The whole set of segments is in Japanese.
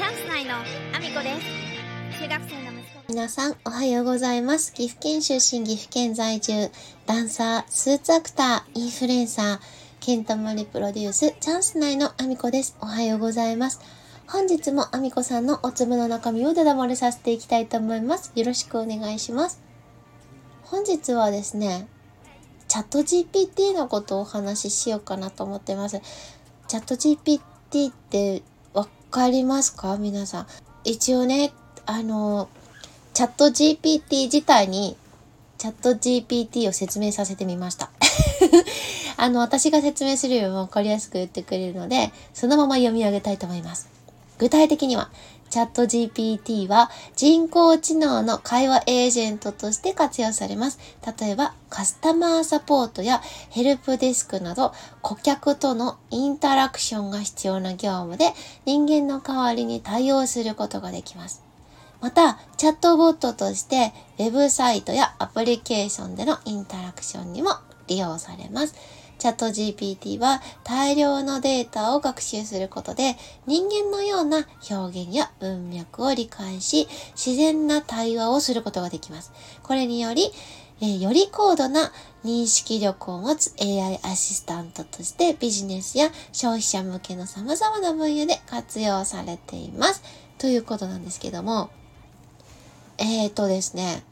チャンス内のアミコです。中学生の息子皆さんおはようございます。岐阜県出身岐阜県在住ダンサースーツアクターインフルエンサーケンタマリプロデュースチャンス内のアミコですおはようございます本日もアミコさんのお粒の中身をダダ漏れさせていきたいと思います。よろしくお願いします。本日はですねチャット GPT のことをお話ししようかなと思ってます。チャット GPT ってかりますか？皆さん。一応ね、あの、チャット GPT 自体に、チャット GPT を説明させてみました。あの、私が説明するよりもわかりやすく言ってくれるので、そのまま読み上げたいと思います。具体的には、チャット GPT は人工知能の会話エージェントとして活用されます。例えば、カスタマーサポートやヘルプデスクなど、顧客とのインタラクションが必要な業務で人間の代わりに対応することができます。また、チャットボットとして、ウェブサイトやアプリケーションでのインタラクションにも利用されます。チャット GPT は大量のデータを学習することで人間のような表現や文脈を理解し自然な対話をすることができます。これにより、え、より高度な認識力を持つ AI アシスタントとしてビジネスや消費者向けの様々な分野で活用されています。ということなんですけども、えーとですね、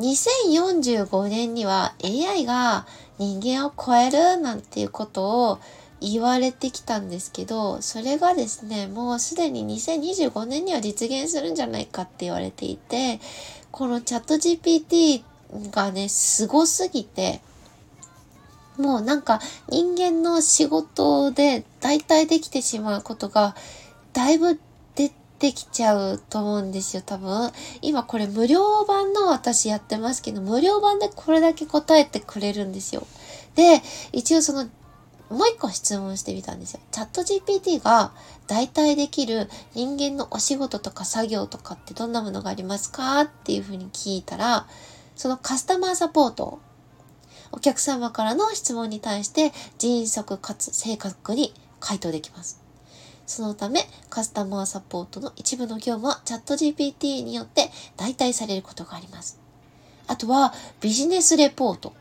2045年には AI が人間を超えるなんていうことを言われてきたんですけど、それがですね、もうすでに2025年には実現するんじゃないかって言われていて、このチャット GPT がね、すごすぎて、もうなんか人間の仕事で代替できてしまうことがだいぶできちゃうと思うんですよ、多分。今これ無料版の私やってますけど、無料版でこれだけ答えてくれるんですよ。で、一応その、もう一個質問してみたんですよ。チャット GPT が代替できる人間のお仕事とか作業とかってどんなものがありますかっていうふうに聞いたら、そのカスタマーサポート、お客様からの質問に対して迅速かつ正確に回答できます。そのため、カスタマーサポートの一部の業務はチャット GPT によって代替されることがあります。あとは、ビジネスレポート。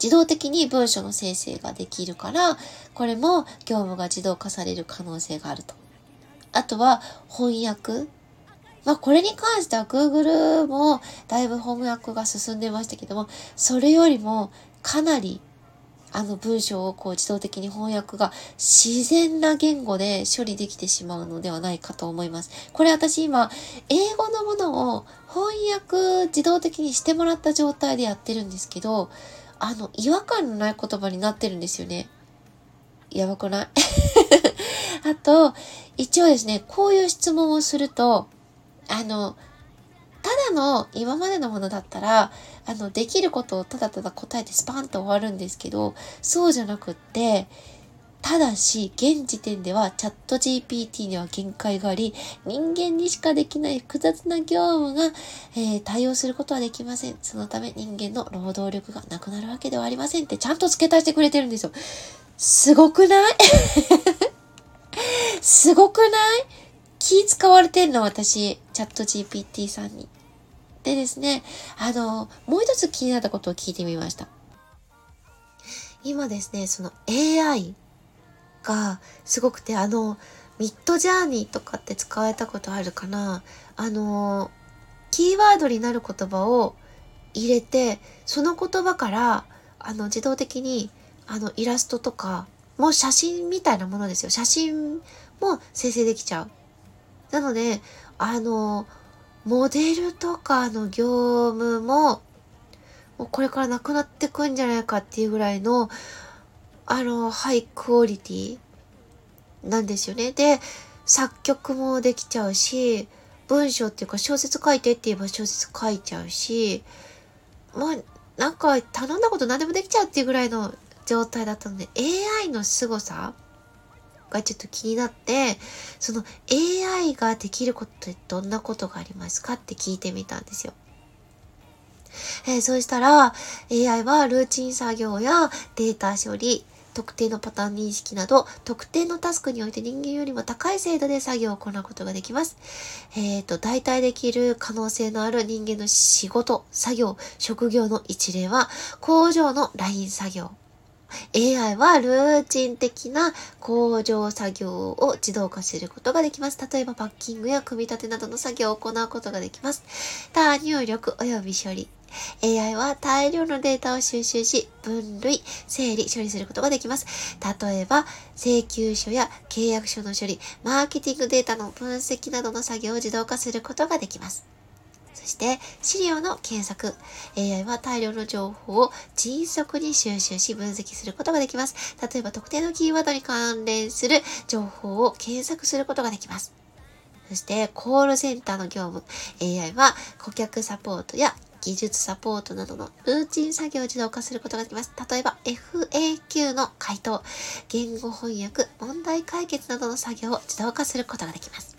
自動的に文書の生成ができるから、これも業務が自動化される可能性があると。あとは、翻訳。まあ、これに関しては Google もだいぶ翻訳が進んでましたけども、それよりもかなりあの文章をこう自動的に翻訳が自然な言語で処理できてしまうのではないかと思います。これ私今、英語のものを翻訳自動的にしてもらった状態でやってるんですけど、あの、違和感のない言葉になってるんですよね。やばくない？あと、一応ですね、こういう質問をすると、あの、ただの今までのものだったら、あの、できることをただただ答えてスパンと終わるんですけど、そうじゃなくって、ただし、現時点ではチャット GPT には限界があり、人間にしかできない複雑な業務が、えー、対応することはできません。そのため人間の労働力がなくなるわけではありませんってちゃんと付け足してくれてるんですよ。すごくない？すごくない？気使われてんの私、チャット GPT さんに。でですね、あの、もう一つ気になったことを聞いてみました。今ですね、その AI がすごくて、あの、ミッドジャーニーとかって使われたことあるかなあの、キーワードになる言葉を入れて、その言葉から、あの、自動的に、あの、イラストとか、もう写真みたいなものですよ。写真も生成できちゃう。なので、あの、モデルとかの業務も、もうこれからなくなってくんじゃないかっていうぐらいの、あの、ハイクオリティなんですよね。で、作曲もできちゃうし、文章っていうか小説書いてって言えば小説書いちゃうし、まあ、なんか頼んだこと何でもできちゃうっていうぐらいの状態だったので、AI の凄さがちょっと気になって、その AI ができることってどんなことがありますかって聞いてみたんですよ。えー、そうしたら AI はルーチン作業やデータ処理、特定のパターン認識など、特定のタスクにおいて人間よりも高い精度で作業を行うことができます。えっ、ー、と、代替できる可能性のある人間の仕事、作業、職業の一例は、工場のライン作業。AI はルーチン的な工場作業を自動化することができます。例えばパッキングや組み立てなどの作業を行うことができます。他入力及び処理。AI は大量のデータを収集し、分類、整理、処理することができます。例えば、請求書や契約書の処理、マーケティングデータの分析などの作業を自動化することができます。そして、資料の検索。AI は大量の情報を迅速に収集し分析することができます。例えば、特定のキーワードに関連する情報を検索することができます。そして、コールセンターの業務。AI は顧客サポートや技術サポートなどのルーチン作業を自動化することができます。例えば FAQ の回答、言語翻訳、問題解決などの作業を自動化することができます。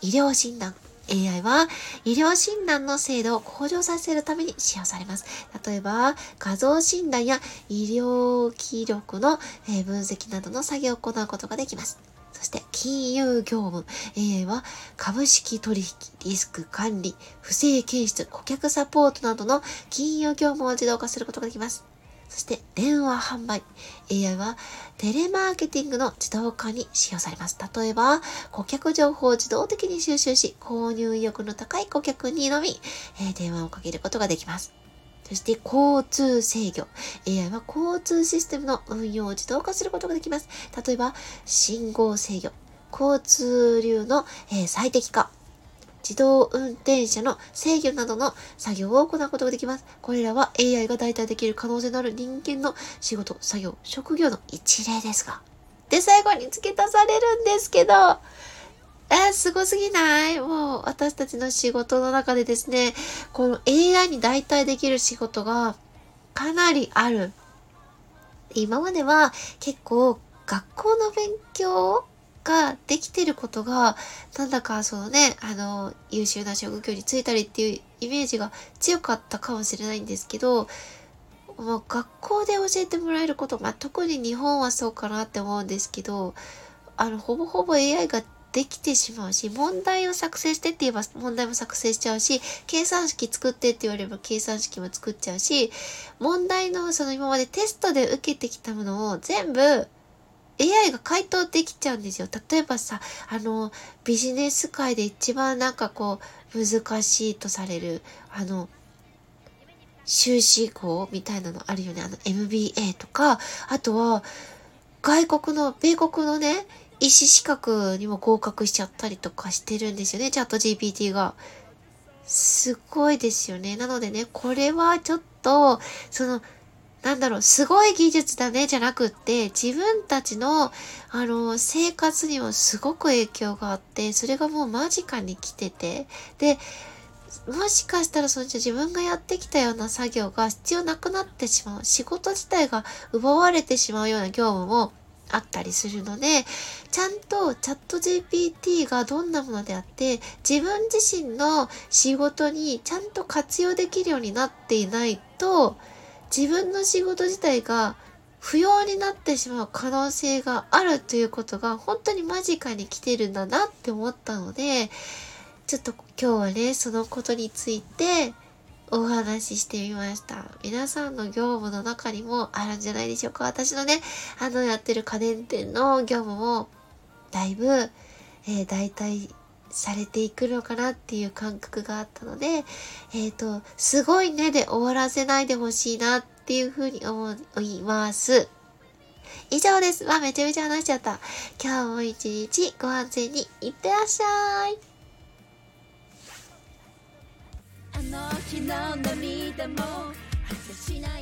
医療診断。AI は医療診断の精度を向上させるために使用されます。例えば、画像診断や医療記録の分析などの作業を行うことができます。そして金融業務 AI は株式取引、リスク管理、不正検出、顧客サポートなどの金融業務を自動化することができます。そして電話販売 AI はテレマーケティングの自動化に使用されます。例えば、顧客情報を自動的に収集し、購入意欲の高い顧客にのみ、え、電話をかけることができます。そして交通制御。AI は交通システムの運用を自動化することができます。例えば、信号制御、交通流の、え、最適化、自動運転車の制御などの作業を行うことができます。これらは AI が代替できる可能性のある人間の仕事、作業、職業の一例ですが。で、最後に付け足されるんですけど、え、すごすぎない？もう私たちの仕事の中でですね、この AI に代替できる仕事がかなりある。今までは結構学校の勉強ができてることが、なんだかそのね、あの、優秀な職業に就いたりっていうイメージが強かったかもしれないんですけど、もう学校で教えてもらえること、まあ、特に日本はそうかなって思うんですけど、あの、ほぼほぼ AI ができてしまうし、問題を作成してって言えば問題も作成しちゃうし、計算式作ってって言われれば計算式も作っちゃうし、問題のその今までテストで受けてきたものを全部 AI が回答できちゃうんですよ。例えばさ、あの、ビジネス界で一番なんかこう、難しいとされる、あの、修士号みたいなのあるよね。あの MBA とか、あとは、外国の、米国のね、医師資格にも合格しちゃったりとかしてるんですよね、チャット GPT が。すごいですよね。なのでね、これはちょっと、その、なんだろう、すごい技術だね、じゃなくって、自分たちの、あの、生活にもすごく影響があって、それがもう間近に来てて、で、もしかしたらその自分がやってきたような作業が必要なくなってしまう。仕事自体が奪われてしまうような業務もあったりするので、ちゃんとチャット GPT がどんなものであって、自分自身の仕事にちゃんと活用できるようになっていないと、自分の仕事自体が不要になってしまう可能性があるということが本当に間近に来てるんだなって思ったので、ちょっと今日はね、そのことについてお話ししてみました。皆さんの業務の中にもあるんじゃないでしょうか。私のね、あのやってる家電店の業務もだいぶ、えー、代替されていくのかなっていう感覚があったので、えっ、ー、と、すごいねで終わらせないでほしいなっていうふうに思います。以上です。わ、めちゃめちゃ話しちゃった。今日も一日ご安全にいってらっしゃい。あの日の涙も果てしない